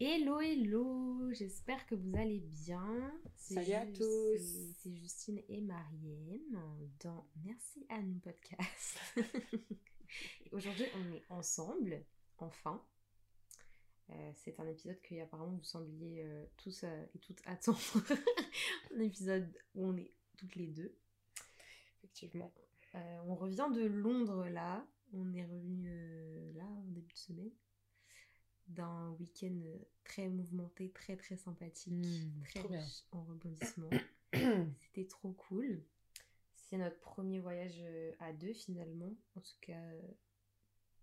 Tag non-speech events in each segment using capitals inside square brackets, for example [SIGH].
Hello, hello, j'espère que vous allez bien. Salut à tous. c'est- Justine et Marianne dans Merci à nous podcast. [LAUGHS] Aujourd'hui, on est ensemble, enfin. Euh, c'est un épisode que apparemment vous sembliez euh, tous euh, et toutes attendre. [LAUGHS] un épisode où on est toutes les deux. Effectivement. On revient de Londres là. On est revenu là en début de semaine. D'un week-end euh, très mouvementé, très très sympathique, Mmh, très riche en rebondissements. [COUGHS] C'était trop cool. C'est notre premier voyage euh, à deux finalement. En tout cas, euh,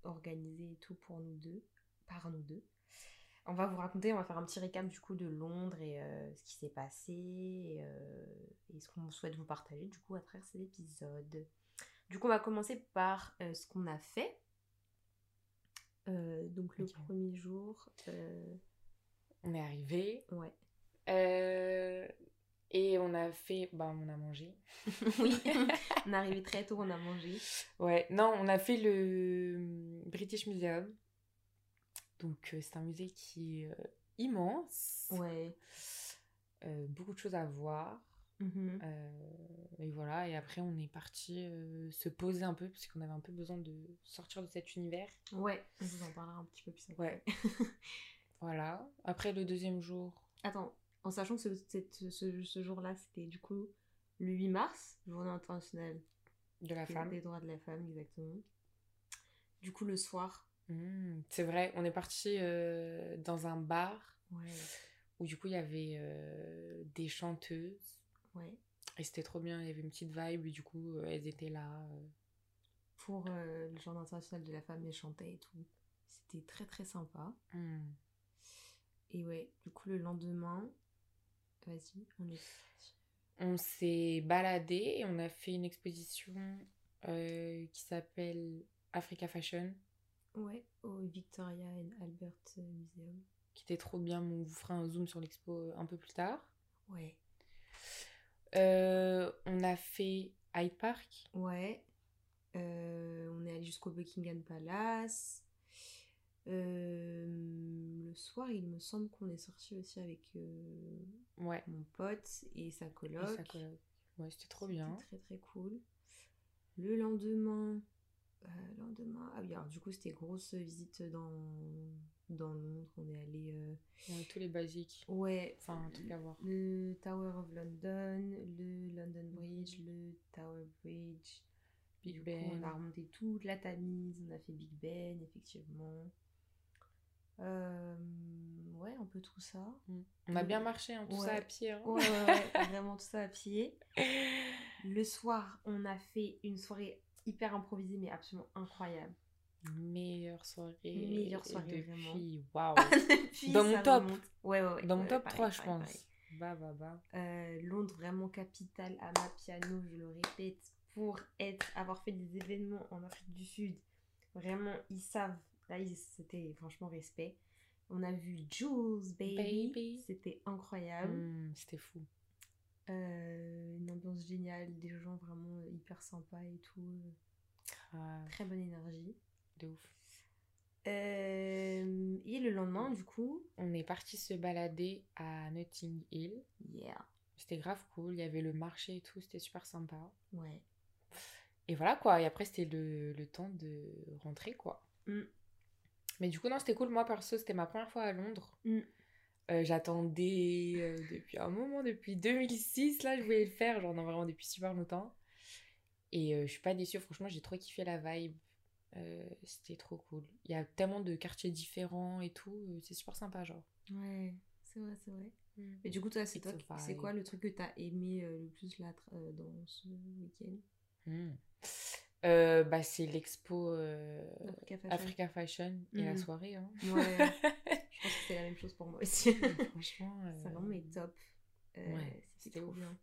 organisé et tout pour nous deux, par nous deux. On va vous raconter, on va faire un petit récap du coup de Londres et euh, ce qui s'est passé et, euh, et ce qu'on souhaite vous partager du coup à travers cet épisode. Du coup, on va commencer par euh, ce qu'on a fait. Euh, donc le premier jour, euh, On est arrivé. ouais. euh, et on a fait. Bah, on a mangé. [LAUGHS] oui, [LAUGHS] on est arrivé très tôt, on a mangé. Ouais, non, on a fait le British Museum. Donc, c'est un musée qui est immense. Ouais. Beaucoup de choses à voir. Mhm. Euh, et voilà, et après, on est parti euh, se poser un peu parce qu'on avait un peu besoin de sortir de cet univers. Ouais, on vous en parlera un petit peu plus après. Ouais. [LAUGHS] Voilà. Après, le deuxième jour. Attends, en sachant que ce, cette- ce, ce jour-là, c'était du coup le 8 mars, journée internationale De la des- femme. des droits de la femme, exactement. Du coup, le soir, Mmh, c'est vrai, on est parti euh, dans un bar ouais, où du coup il y avait des chanteuses ouais, et c'était trop bien, il y avait une petite vibe et du coup euh, elles étaient là. euh. pour euh, le jour international de la femme, elles chantaient et tout. C'était très très sympa. Mmh. Et ouais, du coup, le lendemain, vas-y, on est On s'est baladé et on a fait une exposition euh, qui s'appelle Africa Fashion Ouais, au Victoria and Albert Museum. qui était trop bien, on vous fera un zoom sur l'expo un peu plus tard. Ouais, Euh, on a fait Hyde Park. ouais. Euh, on est allé jusqu'au Buckingham Palace. Euh, le soir, il me semble qu'on est sorti aussi avec Ouais. mon pote et sa coloc. Et sa coloc. Ouais, c'était trop bien. C'était très très cool. Le lendemain, lendemain, ah oui, alors du coup c'était grosse visite dans dans Londres. On est allé, euh, Ouais, tous les basiques. ouais, Enfin, un truc à voir. le Tower of London, le London Bridge, le Tower Bridge. Big coup, on a Ben. remonté toute la Tamise, on a fait Big Ben, effectivement. Euh, ouais, un peu tout ça. Mm. On a bien marché, hein, tout ça à pied. hein. Ouais, [LAUGHS] vraiment tout ça à pied. Le soir, on a fait une soirée hyper improvisée, mais absolument incroyable. Meilleure soirée. Meilleure soirée, depuis. Waouh. [LAUGHS] Depuis, Dans mon top. remonte. Ouais, ouais, ouais. Dans mon top pareil, 3, je pense. pareil. Bah, bah, bah. Euh, Londres, vraiment capitale à ma piano, je le répète, pour être, avoir fait des événements en Afrique du Sud. Vraiment, ils savent. Là, c'était franchement respect. On a vu Jules Baby. Baby. C'était incroyable. Mm, C'était fou. Euh, une ambiance géniale, des gens vraiment hyper sympas et tout. Grave. Très bonne énergie. De ouf. Euh, et le lendemain, du coup, On est parti se balader à Notting Hill. yeah, C'était grave cool. Il y avait le marché et tout. C'était super sympa. ouais. Et voilà quoi. Et après, c'était le, le temps de rentrer quoi. Mm. Mais du coup, non, c'était cool. Moi, perso, c'était ma première fois à Londres. Mm. Euh, J'attendais euh, depuis un moment, depuis 2006. Là, je voulais le faire. Genre, non, vraiment depuis super longtemps. Et je suis pas déçue. Franchement, j'ai trop kiffé la vibe. Euh, c'était trop cool. Il y a tellement de quartiers différents et tout. euh, C'est super sympa, genre. Ouais, c'est vrai, c'est vrai. Mais du coup, toi, c'est toi, c'est quoi le truc que t'as aimé euh, le plus là euh, dans ce week-end? Mm. Bah, c'est l'expo Africa Fashion. Africa Fashion et la Mm. soirée. Hein. Ouais, je [LAUGHS] pense que c'est la même chose pour moi aussi. Franchement. [LAUGHS] Ça vraiment est top. Ouais, c'était trop ouf. bien.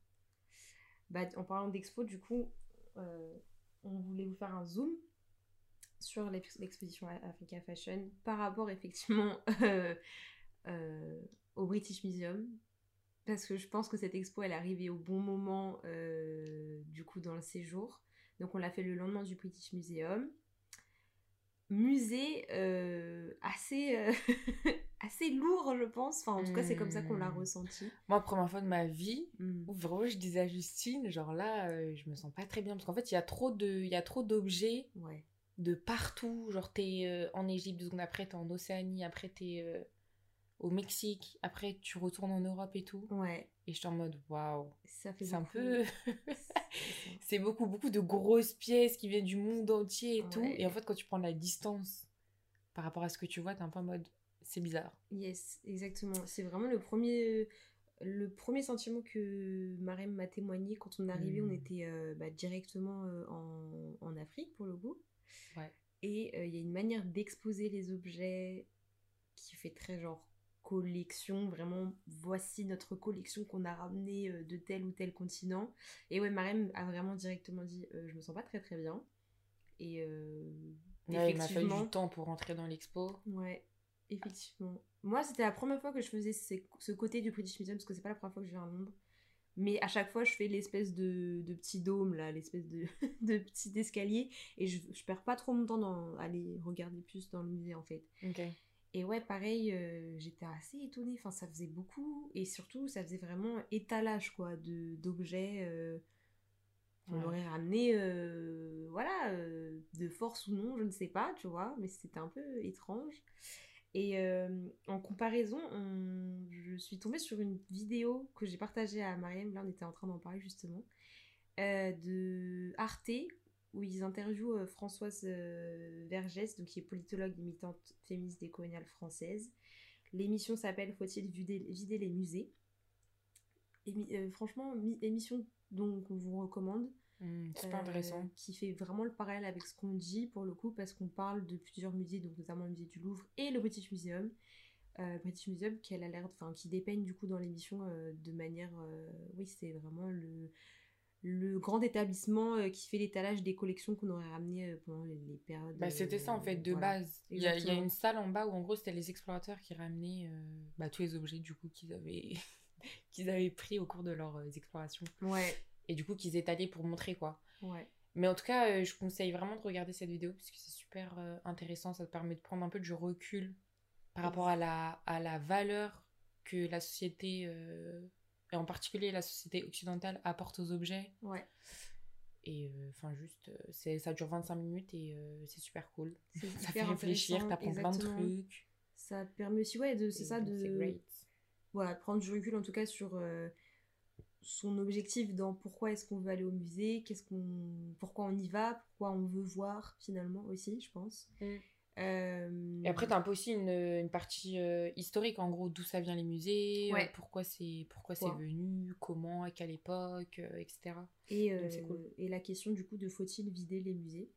Bah, en parlant d'expo, du coup, on voulait vous faire un zoom sur l'ex- l'exposition Africa Fashion par rapport effectivement [LAUGHS] euh, euh, au British Museum. Parce que je pense que cette expo, elle est arrivée au bon moment, euh, du coup, dans le séjour. Donc, on l'a fait le lendemain du British Museum. Musée assez, [LAUGHS] assez lourd, je pense. Enfin, en tout cas, c'est comme ça qu'on l'a Hmm. ressenti. Moi, première fois de ma vie, Hmm. où vraiment je disais à Justine, genre là, je me sens pas très bien. Parce qu'en fait, il y a trop de, il y a trop d'objets Ouais. De partout. Genre, t'es euh, en Égypte, deux secondes après, t'es en Océanie, après, t'es euh, au Mexique, après, tu retournes en Europe et tout. Ouais. Et je suis en mode, waouh. Ça fait C'est un peu. [LAUGHS] [LAUGHS] C'est beaucoup, beaucoup de grosses pièces qui viennent du monde entier et tout. Et en fait, quand tu prends la distance par rapport à ce que tu vois, t'es un peu en mode, c'est bizarre. Yes, exactement. C'est vraiment le premier, le premier sentiment que Marem m'a témoigné quand on est arrivé. On Mm. était euh, bah, directement euh, en, en Afrique pour le coup. Ouais. Et euh, il y a une manière d'exposer les objets qui fait très genre collection. Vraiment, voici notre collection qu'on a ramenée de tel ou tel continent. Et ouais, Marem a vraiment directement dit Je me sens pas très très bien. Et Ouais, il m'a fallu effectivement. du temps pour rentrer dans l'expo. Ouais, effectivement. Moi, c'était la première fois que je faisais ces- ce côté du British Museum, parce que c'est pas la première fois que je viens à Londres. Mais à chaque fois, je fais l'espèce de, de petit dôme, là, l'espèce de, [LAUGHS] de petit escalier. Et je, je perds pas trop mon temps dans aller regarder plus dans le musée, en fait. Et ouais, pareil, euh, j'étais assez étonnée. Enfin, ça faisait beaucoup. Et surtout, ça faisait vraiment étalage, quoi, de- d'objets euh, qu'on Ouais. aurait ramenés, euh, voilà, euh, de force ou non, je ne sais pas, tu vois. Mais c'était un peu étrange. Et euh, en comparaison, on- je suis tombée sur une vidéo que j'ai partagée à Mariam. Là, on était en train d'en parler justement. euh, de Arte, où ils interviewent euh, Françoise Vergès, donc qui est politologue et militante féministe décoloniale française. L'émission s'appelle Faut-il vider, les musées? Franchement, mi- émission donc on vous recommande. Super euh, intéressant. Qui fait vraiment le parallèle avec ce qu'on dit pour le coup, parce qu'on parle de plusieurs musées, donc notamment le musée du Louvre et le British Museum. Euh, British Museum qui a l'air, enfin qui dépeignent du coup dans l'émission euh, de manière, euh, oui c'est vraiment le le grand établissement qui fait l'étalage des collections qu'on aurait ramenées pendant les, les périodes. Bah, c'était ça en fait de voilà. base. Il y, a, il y a une salle en bas où en gros c'était les explorateurs qui ramenaient bah, tous les objets du coup qu'ils avaient [LAUGHS] qu'ils avaient pris au cours de leurs explorations Ouais, et du coup qu'ils étalaient pour montrer quoi. ouais, Mais en tout cas, euh, je conseille vraiment de regarder cette vidéo parce que c'est super euh, intéressant. Ça te permet de prendre un peu du recul par rapport à la, à la valeur que la société, euh, et en particulier la société occidentale, apporte aux objets. ouais. Et enfin, juste, c'est, ça dure 25 minutes et c'est super cool. [LAUGHS] Ça fait réfléchir, t'apprends plein de trucs. Ça permet aussi, ouais, de, c'est ça, de, C'est great. voilà, prendre du recul en tout cas sur son objectif dans pourquoi est-ce qu'on veut aller au musée, qu'est-ce qu'on, pourquoi on y va, pourquoi on veut voir finalement aussi, je pense. Mm. Euh, Et après, t'as un peu aussi une, une partie euh, historique, en gros, d'où ça vient les musées, euh, Ouais. pourquoi c'est pourquoi c'est venu, comment, à quelle époque, euh, etc. et, donc c'est cool. et la question du coup de faut-il vider les musées?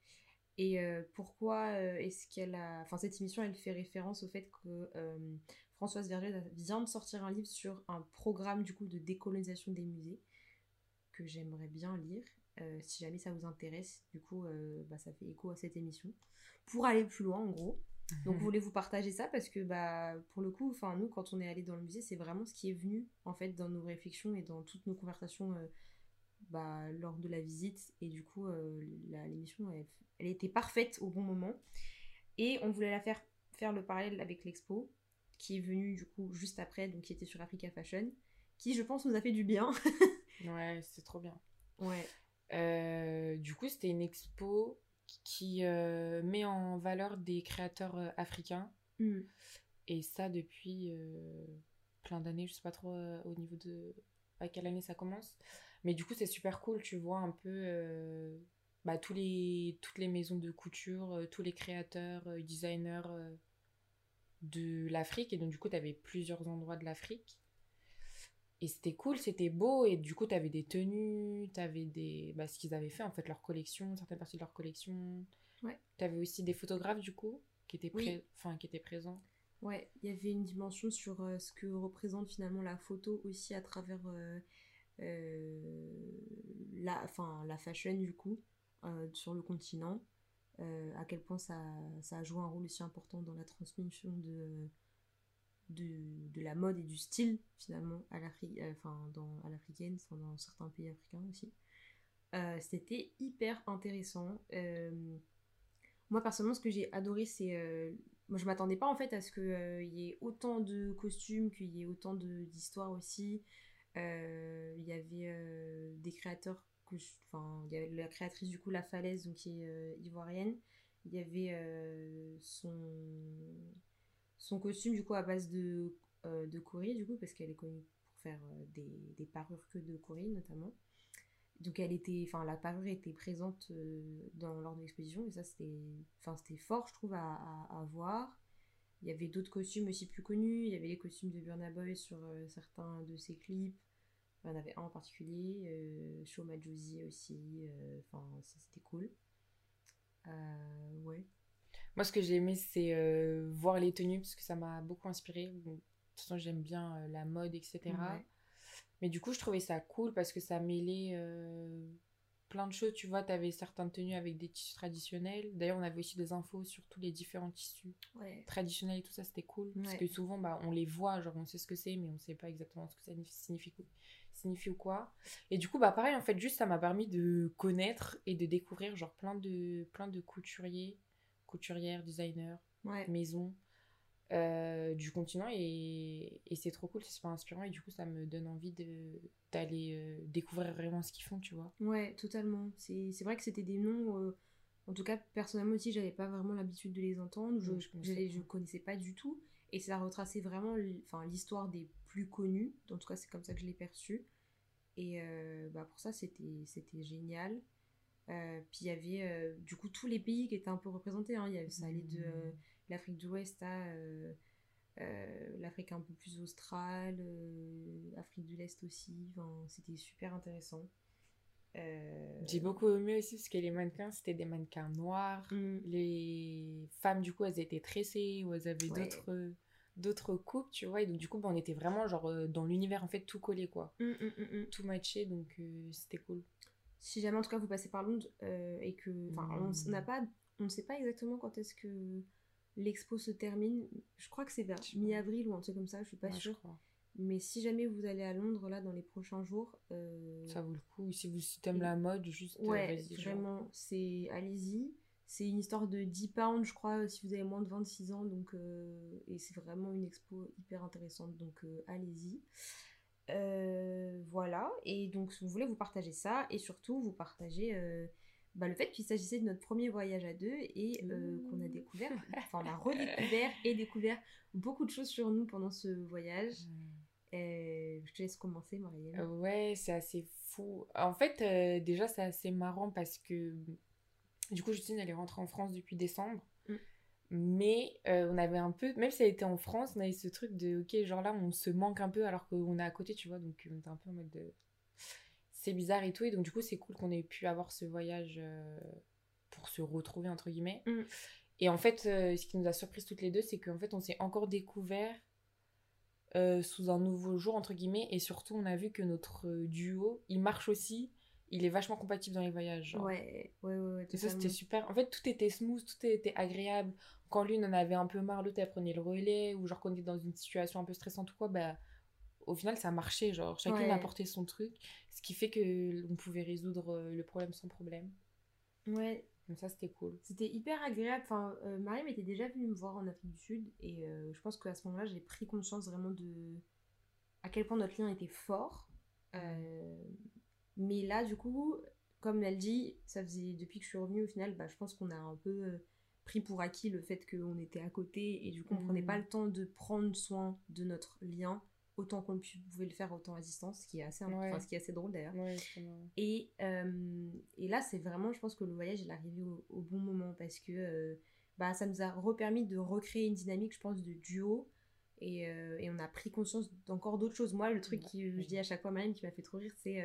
Et pourquoi est-ce qu'elle a enfin cette émission elle fait référence au fait que Françoise Vergès vient de sortir un livre sur un programme du coup de décolonisation des musées que j'aimerais bien lire. Euh, si jamais ça vous intéresse du coup euh, bah, ça fait écho à cette émission. Pour aller plus loin en gros. Donc, je voulais vous partager ça? Parce que, bah, pour le coup, enfin, nous, quand on est allé dans le musée, c'est vraiment ce qui est venu, en fait, dans nos réflexions et dans toutes nos conversations euh, bah, lors de la visite. Et du coup, la- l'émission, elle, elle était parfaite au bon moment. Et on voulait la faire, faire le parallèle avec l'expo, qui est venue, du coup, juste après, donc qui était sur Africa Fashion, qui, je pense, nous a fait du bien. [LAUGHS] Ouais, c'est trop bien. ouais. Euh, du coup, c'était une expo qui euh, met en valeur des créateurs euh, africains. Mm. Et ça depuis plein d'années. Je sais pas trop au niveau de à quelle année ça commence. Mais du coup, c'est super cool. Tu vois un peu bah, tous les, toutes les maisons de couture, tous les créateurs, designers de l'Afrique. Et donc, du coup, tu avais plusieurs endroits de l'Afrique. Et c'était cool, c'était beau, et du coup, t'avais des tenues, t'avais des... Bah, ce qu'ils avaient fait, en fait, leur collection, certaines parties de leur collection. Ouais. T'avais aussi des photographes, du coup, qui étaient, Oui. enfin, qui étaient présents. Ouais, il y avait une dimension sur euh, ce que représente finalement la photo aussi à travers euh, euh, la, enfin, la fashion du coup sur le continent. Euh, à quel point ça, ça a joué un rôle aussi important dans la transmission de, de, la mode et du style finalement à euh, enfin l'africaine, enfin, dans certains pays africains aussi. Euh, C'était hyper intéressant. Moi personnellement, ce que j'ai adoré, c'est euh, moi, je m'attendais pas en fait à ce qu'il y ait autant de costumes, qu'il y ait autant d'histoires aussi. Il y avait des créateurs que enfin il y avait la créatrice du coup La Falaise donc qui est ivoirienne. Il y avait son son costume du coup à base de de Cory du coup parce qu'elle est connue pour faire des, des parures que de Cory notamment. Donc elle était enfin la parure était présente dans lors de l'exposition et ça c'était enfin c'était fort je trouve à, voir. Il y avait d'autres costumes aussi plus connus. Il y avait les costumes de Burna Boy sur certains de ses clips il y en avait un en particulier, euh, Show Majusi aussi, euh, enfin c'était cool. Euh, ouais. Moi ce que j'ai aimé c'est euh, voir les tenues parce que ça m'a beaucoup inspiré. de toute façon j'aime bien la mode etc. Mais du coup je trouvais ça cool parce que ça mêlait plein de choses. Tu vois, tu avais certaines tenues avec des tissus traditionnels. D'ailleurs, on avait aussi des infos sur tous les différents tissus traditionnels et tout ça, c'était cool. Parce que souvent, bah, on les voit, genre on sait ce que c'est, mais on sait pas exactement ce que ça signifie, signifie ou quoi. Et du coup, bah pareil, en fait, juste ça m'a permis de connaître et de découvrir genre plein de, plein de couturiers, couturières, designers, maisons. Euh, du continent et, et c'est trop cool, c'est super inspirant et du coup ça me donne envie d'aller euh, découvrir vraiment ce qu'ils font, tu vois. Ouais, totalement. C'est vrai que c'était des noms, euh, en tout cas personnellement aussi, j'avais pas vraiment l'habitude de les entendre, je, je, connaissais, je, connaissais pas du tout et ça retraçait vraiment l'histoire des plus connus, en tout cas c'est comme ça que je l'ai perçu. Et bah, pour ça c'était génial. puis il y avait du coup tous les pays qui étaient un peu représentés, hein. y avait, ça allait de mmh l'Afrique de l'Ouest à euh, euh, l'Afrique un peu plus australe, euh, Afrique de l'Est aussi. c'était super intéressant. J'ai beaucoup aimé aussi parce que les mannequins, c'était des mannequins noirs. Mm. Les femmes, du coup, elles étaient tressées ou elles avaient d'autres d'autres coupes, tu vois. Et donc, du coup, bah, on était vraiment genre dans l'univers, en fait, tout collé, quoi. Mm, mm, tout matché, donc c'était cool. Si jamais, en tout cas, vous passez par Londres et que... Enfin, on n'a pas... On ne sait pas exactement quand est-ce que l'expo se termine. Je crois que c'est vers mi-avril ou un truc comme ça, je suis pas sûre. Mais si jamais vous allez à Londres là dans les prochains jours, euh, ça vaut le coup. Si vous si aimes la mode, juste euh, ouais, vraiment, c'est allez-y. C'est une histoire de 10 pounds, je crois, si vous avez moins de 26 ans. Donc, euh, et c'est vraiment une expo hyper intéressante. Donc, allez-y. voilà. Et donc, si vous voulez, vous partagez ça. Et surtout, vous partagez bah, le fait qu'il s'agissait de notre premier voyage à deux et euh, qu'on a découvert, enfin on a redécouvert et découvert beaucoup de choses sur nous pendant ce voyage. Euh, je te laisse commencer, Marielle. Euh, ouais, c'est assez fou. En fait, déjà, c'est assez marrant parce que du coup, Justine, elle est rentrée en France depuis décembre. Mm. Mais on avait un peu, même si elle était en France, on avait ce truc de, ok, genre là, on se manque un peu alors qu'on est à côté, tu vois, donc on était un peu en mode de c'est bizarre et tout. Et donc, du coup, c'est cool qu'on ait pu avoir ce voyage euh, pour se retrouver, entre guillemets. Mm. Et en fait, euh, ce qui nous a surpris toutes les deux, c'est qu'en fait, on s'est encore découvert euh, sous un nouveau jour, entre guillemets. Et surtout, on a vu que notre duo, il marche aussi. Il est vachement compatible dans les voyages. Ouais, ouais, ouais. et ça, c'était super. En fait, tout était smooth, tout était agréable. Quand l'une en avait un peu marre, l'autre, elle prenait le relais. Ou genre, qu'on était dans une situation un peu stressante ou quoi, bah au final ça marchait genre chacune apportait son truc ce qui fait que on pouvait résoudre euh, le problème sans problème ouais donc ça c'était cool c'était hyper agréable enfin euh, Mariam était déjà venue me voir en Afrique du Sud et euh, je pense qu'à ce moment-là j'ai pris conscience vraiment de à quel point notre lien était fort mais là du coup comme elle dit ça faisait depuis que je suis revenue au final bah, je pense qu'on a un peu pris pour acquis le fait qu'on était à côté et du coup on prenait pas mm. le temps de prendre soin de notre lien autant qu'on pouvait le faire autant à distance, ce qui est assez, ce qui est assez drôle d'ailleurs. et, euh, et là, c'est vraiment, je pense que le voyage est arrivé au, bon moment parce que euh, bah, ça nous a repermis de recréer une dynamique, je pense, de duo. Et, euh, et on a pris conscience d'encore d'autres choses. Moi, le truc que je dis à chaque fois, même qui m'a fait trop rire, c'est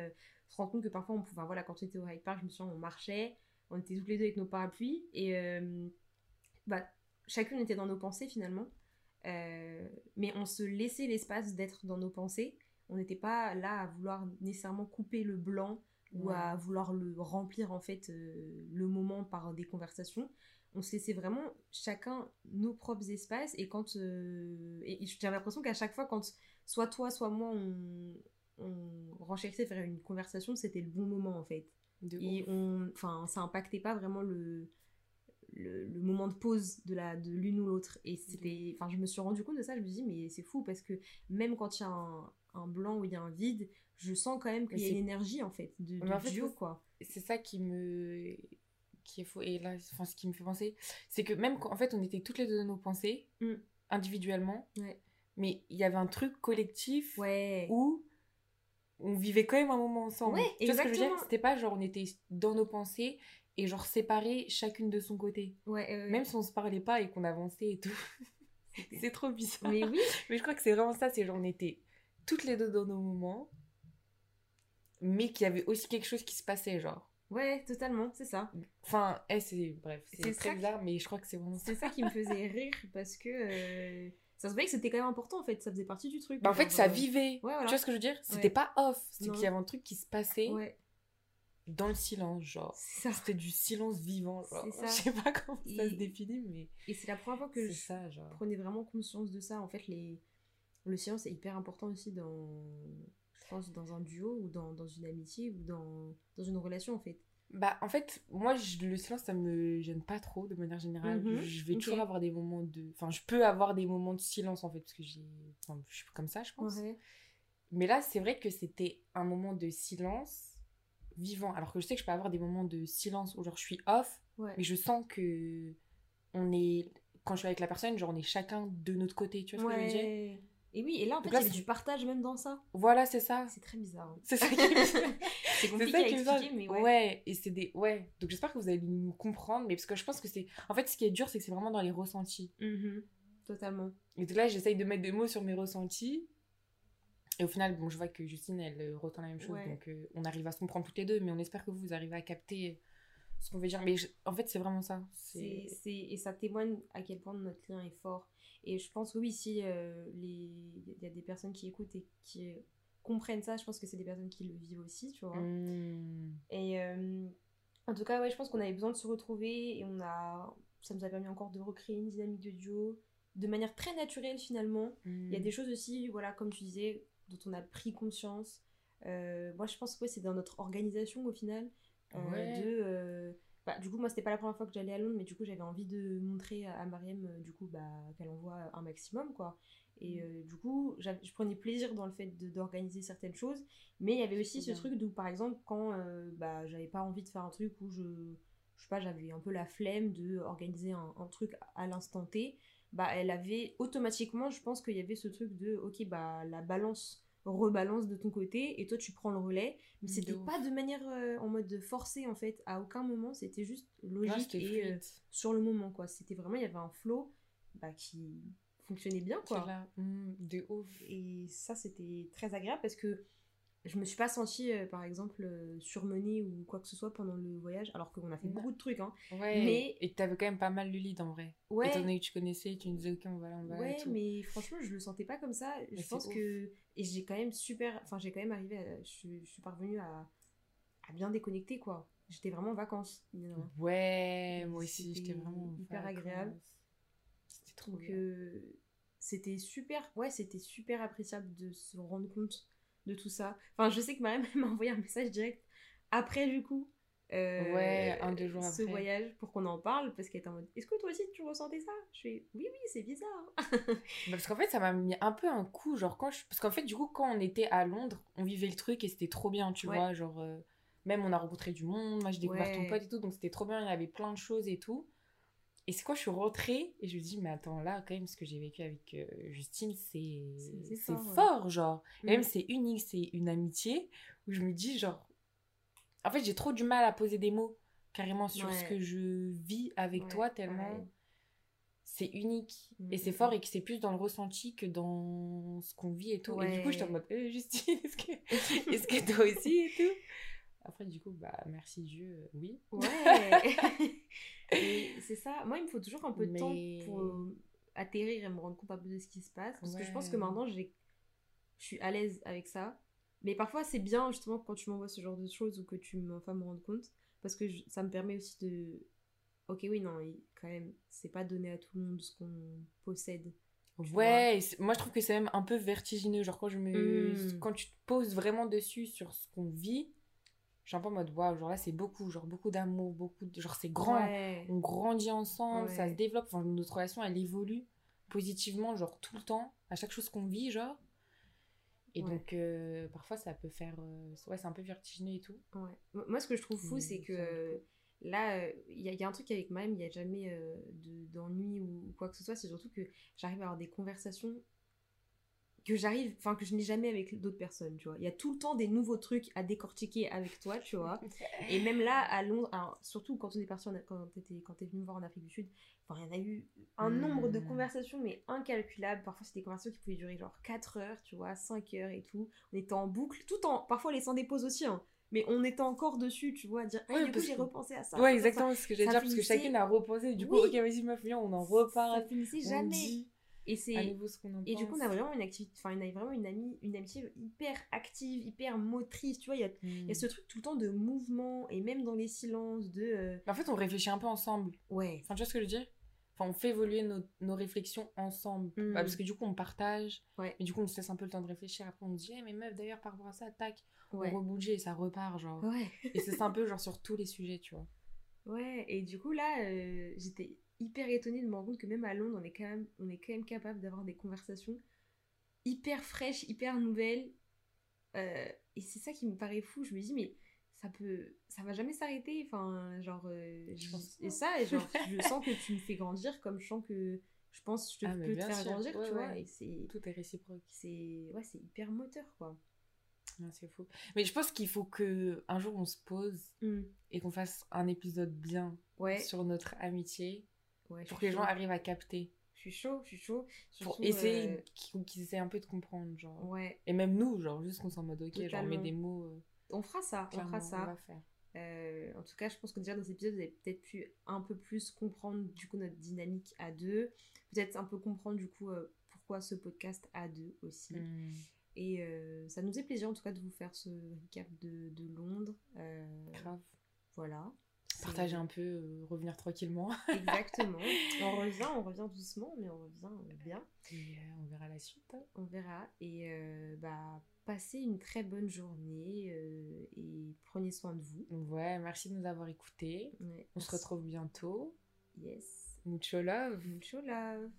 se rendre compte que parfois, on pouvait, voilà, quand on était au Hyde Park, je me souviens, on marchait, on était tous les deux avec nos parapluies et bah, chacune était dans nos pensées finalement. Euh, mais on se laissait l'espace d'être dans nos pensées. On n'était pas là à vouloir nécessairement couper le blanc ou à vouloir le remplir en fait euh, le moment par des conversations. On se laissait vraiment chacun nos propres espaces et quand euh, et j'ai l'impression qu'à chaque fois quand soit toi soit moi on, on renchérissait faire une conversation c'était le bon moment en fait. Et on enfin ça impactait pas vraiment le le, le moment de pause de la de l'une ou l'autre. Et c'était enfin je me suis rendu compte de ça je me dis mais c'est fou parce que même quand il y a un, un blanc ou il y a un vide je sens quand même qu'il y a une énergie en fait de, de en duo quoi. c'est ça qui me qui est faux et là enfin ce qui me fait penser c'est que même quand en fait on était toutes les deux dans nos pensées Mm. individuellement Ouais. mais il y avait un truc collectif ouais. où on vivait quand même un moment ensemble. Ouais, tu vois ce que je veux dire? c'était pas genre on était dans nos pensées et genre séparés chacune de son côté. Ouais, même si on se parlait pas et qu'on avançait et tout. C'est [LAUGHS] trop bizarre. Mais oui. [LAUGHS] Mais je crois que c'est vraiment ça c'est genre on était toutes les deux dans nos moments mais qu'il y avait aussi quelque chose qui se passait genre. Ouais totalement c'est ça. Enfin, eh, c'est bref, C'est très bizarre, mais je crois que c'est vraiment ça. c'est ça qui me faisait [LAUGHS] rire parce que euh, ça se voyait que c'était quand même important en fait ça faisait partie du truc Bah, en fait, ça euh, vivait. voilà. Tu vois ce que je veux dire? C'était Ouais. pas off, c'est Non. qu'il y avait un truc qui se passait ouais dans le silence, genre. ça C'était du silence vivant, genre. Ça. [LAUGHS] Je sais pas comment ça se définit, mais et c'est la première fois que je ça, genre. prenais vraiment conscience de ça. En fait, les... le silence est hyper important aussi dans, je pense, dans un duo ou dans, dans une amitié ou dans, dans une relation en fait. Bah, en fait, moi, je- le silence, ça me gêne pas trop, de manière générale. Mhm, Je vais toujours avoir des moments de... Enfin, je peux avoir des moments de silence, en fait, parce que j'ai... Enfin, je suis comme ça, je pense. Ouais. Mais là, c'est vrai que c'était un moment de silence vivant. Alors que je sais que je peux avoir des moments de silence où genre je suis off, Ouais. mais je sens que on est quand je suis avec la personne, genre on est chacun de notre côté, tu vois ce que je veux dire? Et oui, et là en fait, il y avait du partage même dans ça. Voilà, c'est ça. C'est très bizarre. hein. C'est ça [LAUGHS] qui C'est compliqué ça à expliquer, mais ouais. et c'est des ouais. Donc j'espère que vous allez nous comprendre, mais parce que je pense que c'est en fait ce qui est dur, c'est que c'est vraiment dans les ressentis. Mhm. Totalement. Et donc là, j'essaye de mettre des mots sur mes ressentis. Et au final, bon, je vois que Justine, elle euh, ressent la même chose. Ouais. Donc, euh, on arrive à se comprendre toutes les deux. Mais on espère que vous, vous arrivez à capter ce qu'on veut dire. Mais je- en fait, c'est vraiment ça. C'est, C'est... c'est- et ça témoigne à quel point notre lien est fort. Et je pense oui, si euh, les... il y a des personnes qui écoutent et qui euh, comprennent ça, je pense que c'est des personnes qui le vivent aussi, tu vois. Mmh. Et euh, en tout cas, ouais, je pense qu'on avait besoin de se retrouver et on a, ça nous a permis encore de recréer une dynamique de duo de manière très naturelle finalement. Il y a Mmh. des choses aussi, voilà, comme tu disais, dont on a pris conscience. Euh, moi, je pense que ouais, c'est dans notre organisation au final. Ouais. de, euh, bah, du coup, moi, c'était pas la première fois que j'allais à Londres, mais du coup, j'avais envie de montrer à Mariam, euh, du coup, bah, qu'elle envoie un maximum, quoi. Et euh, du coup, je prenais plaisir dans le fait d'organiser certaines choses, mais il y avait aussi ce bien. truc où, par exemple, quand euh, bah, j'avais pas envie de faire un truc où je, je sais pas, j'avais un peu la flemme de organiser un, un truc à l'instant T, bah, elle avait automatiquement, je pense qu'il y avait ce truc de, ok, bah, la balance rebalance de ton côté et toi tu prends le relais. Mais c'était pas de manière euh, en mode forcé en fait à aucun moment. C'était juste Ouais, logique et euh, sur le moment quoi. C'était vraiment il y avait un flow bah, qui fonctionnait bien quoi. là. Mmh, de ouf. et ça c'était très agréable parce que je me suis pas sentie euh, par exemple euh, surmenée ou quoi que ce soit pendant le voyage alors qu'on a fait Non. beaucoup de trucs hein Ouais. Mais- Et que t'avais quand même pas mal lead en vrai. ouais Étant donné que tu connaissais, tu nous disais, ok, on va là, on va là. et Ouais, tout. mais franchement, je le sentais pas comme ça. Mais Je pense ouf. que. Et j'ai quand même super. Enfin, j'ai quand même arrivé à. Je, suis- je suis parvenue à, à bien déconnecter, quoi. J'étais vraiment en vacances. Ouais, moi aussi, j'étais vraiment. en hyper agréable. C'était trop Donc, bien. euh, c'était super. Ouais, c'était super appréciable de se rendre compte de tout ça. Enfin, je sais que Mariam [LAUGHS] m'a envoyé un message direct après, du coup. euh, Ouais, un, deux jours ce après. voyage pour qu'on en parle parce qu'elle était en mode est-ce que toi aussi tu ressentais ça? Je fais oui oui c'est bizarre [LAUGHS] Bah, Parce qu'en fait, ça m'a mis un peu un coup, genre quand je... Parce qu'en fait, du coup, quand on était à Londres, on vivait le truc et c'était trop bien, tu Ouais. vois, genre... euh, Même on a rencontré du monde, moi j'ai découvert ton Ouais. pote et tout, donc c'était trop bien, il y avait plein de choses et tout. Et c'est quand je suis rentrée et je me dis, mais attends, là, quand même, ce que j'ai vécu avec euh, Justine, c'est fort, fort, ouais. genre. Et Mm. même c'est unique, c'est une amitié où je me dis, genre... En fait, j'ai trop du mal à poser des mots, carrément, sur ce que je vis avec Ouais, toi, tellement c'est unique et c'est mm, fort et que c'est plus dans le ressenti que dans ce qu'on vit et tout. Et du coup, j'étais en Ouais. mode, Eh, Justine, est-ce que, [LAUGHS] est-ce que toi aussi et tout? Après, du coup, bah, merci Dieu, euh, oui. Ouais. [LAUGHS] c'est ça. Moi, il me faut toujours un peu de temps pour euh, atterrir et me rendre compte un peu de ce qui se passe. Parce que je pense que maintenant, je suis à l'aise avec ça. Mais parfois, c'est bien, justement, quand tu m'envoies ce genre de choses ou que tu me fasses me rendre compte. Parce que je- ça me permet aussi de... Ok, oui, non, quand même, c'est pas donné à tout le monde ce qu'on possède. Ouais, moi je trouve que c'est même un peu vertigineux. Genre, quand, je me... Mm. quand tu te poses vraiment dessus sur ce qu'on vit, suis un peu en mode waouh genre là c'est beaucoup genre beaucoup d'amour beaucoup de... genre c'est grand Ouais. on grandit ensemble ça se développe enfin, notre relation elle évolue positivement genre tout le temps à chaque chose qu'on vit genre et Ouais. donc euh, parfois ça peut faire euh, ouais c'est un peu vertigineux et tout Moi, ce que je trouve fou, c'est que euh, là, euh, il y, a- il y a un truc avec Mime, il n'y a jamais euh, de- d'ennui ou, ou quoi que ce soit. C'est surtout que j'arrive à avoir des conversations que j'arrive, enfin, que je n'ai jamais avec d'autres personnes, tu vois. Il y a tout le temps des nouveaux trucs à décortiquer avec toi, tu vois. Et même là, à Londres, alors, surtout quand on est parti, en- quand t'étais quand t'es venu me voir en Afrique du Sud, enfin, il y en a eu un nombre de conversations, mais incalculable. Parfois, c'était des conversations qui pouvaient durer genre 4 heures, tu vois, 5 heures et tout. On était en boucle, tout en, parfois laissant des pauses aussi, hein. Mais on était encore dessus, tu vois, à dire, ah, Ouais, du coup, j'ai que- repensé à ça. ouais ça, exactement ce que j'ai dire parce que chacune a reposé du coup Oui. ok vas-y meuf viens on en ça. reparle Ça finissait on jamais. dit Et c'est. Et du coup, on a vraiment une activité, enfin, on a vraiment une amie, une amitié hyper active, hyper motrice, tu vois. Il y a, il y a Hmm. ce truc tout le temps de mouvement, et même dans les silences, de. euh, en fait on réfléchit un peu ensemble Ouais. Enfin, tu vois ce que je veux dire? Enfin, on fait évoluer nos, nos réflexions ensemble. Mm. Bah, parce que du coup, on partage. Ouais. Et du coup, on se laisse un peu le temps de réfléchir. Après, on se dit, Eh, mais meuf, d'ailleurs, par rapport à ça, tac, Ouais. on rebouge et ça repart, genre. Ouais. et c'est un [LAUGHS] peu, genre, sur tous les sujets, tu vois. Ouais, et du coup là, euh, j'étais hyper étonnée de me rendre compte que même à Londres, on est quand même, on est quand même capable d'avoir des conversations hyper fraîches, hyper nouvelles. Euh, et c'est ça qui me paraît fou. Je me dis, mais ça peut, ça va jamais s'arrêter. Enfin, genre, euh, Je pense et ça, et genre, [LAUGHS] je sens que tu me fais grandir comme je sens que je pense que je Ah, peux te faire sûr. grandir, Ouais, tu vois. ouais. Et c'est, Tout est réciproque. c'est, ouais, c'est hyper moteur, quoi. C'est fou. Mais je pense qu'il faut que un jour, on se pose Hmm. et qu'on fasse un épisode bien Ouais, sur notre amitié ouais, pour que les gens arrivent à capter. Je suis chaud, je suis chaud. Pour essayer euh, qu'ils qu'ils essaient un peu de comprendre, genre. Ouais, Et même nous, genre, juste qu'on s'en mode, ok, genre, on met des mots. euh, on fera ça, on fera ça. on va faire. Euh, en tout cas, je pense que déjà dans cet épisode, vous avez peut-être pu un peu plus comprendre du coup notre dynamique à deux. Peut-être un peu comprendre du coup pourquoi ce podcast à deux aussi. Hmm. Et euh, ça nous faisait plaisir en tout cas de vous faire ce recap de, de Londres. Euh, Grave. voilà. Partager un peu, euh, revenir tranquillement. [LAUGHS] Exactement. on revient, on revient doucement, mais on revient bien. Et euh, on verra la suite. hein. On verra. Et euh, bah, passez une très bonne journée euh, et prenez soin de vous. Ouais, merci de nous avoir écoutés. Ouais, On se retrouve bientôt. Yes. Mucho love. Mucho love.